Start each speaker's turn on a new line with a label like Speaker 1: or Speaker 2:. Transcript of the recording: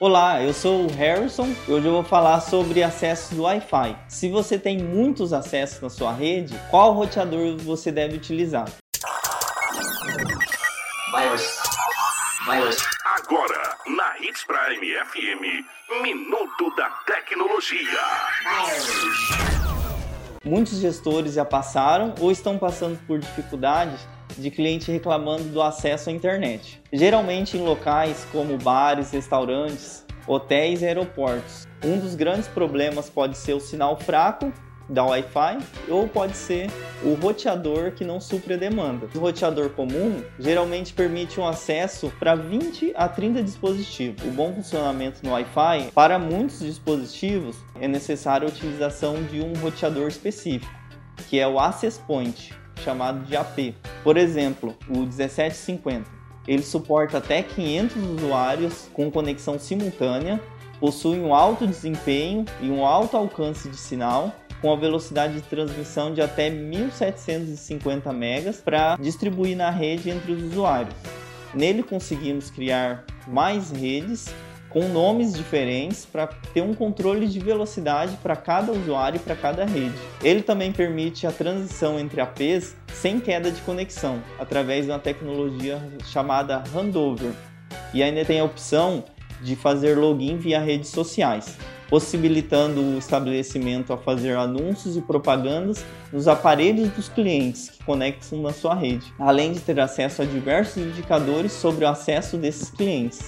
Speaker 1: Olá, eu sou o Harrison e hoje eu vou falar sobre acessos do Wi-Fi. Se você tem muitos acessos na sua rede, qual roteador você deve utilizar?
Speaker 2: Agora, na Hits Prime FM, Minuto da Tecnologia.
Speaker 1: Muitos gestores já passaram ou estão passando por dificuldades de cliente reclamando do acesso à internet. Geralmente em locais como bares, restaurantes, hotéis e aeroportos. Um dos grandes problemas pode ser o sinal fraco da Wi-Fi ou pode ser o roteador que não supre a demanda. O roteador comum geralmente permite um acesso para 20 a 30 dispositivos. O bom funcionamento no Wi-Fi, para muitos dispositivos, é necessária a utilização de um roteador específico, que é o Access Point, chamado de AP. Por exemplo, o 1750. Ele suporta até 500 usuários com conexão simultânea, possui um alto desempenho e um alto alcance de sinal com a velocidade de transmissão de até 1750 megas para distribuir na rede entre os usuários. Nele conseguimos criar mais redes com nomes diferentes para ter um controle de velocidade para cada usuário e para cada rede. Ele também permite a transição entre APs sem queda de conexão, através de uma tecnologia chamada handover. E ainda tem a opção de fazer login via redes sociais possibilitando o estabelecimento a fazer anúncios e propagandas nos aparelhos dos clientes que conectam na sua rede, além de ter acesso a diversos indicadores sobre o acesso desses clientes.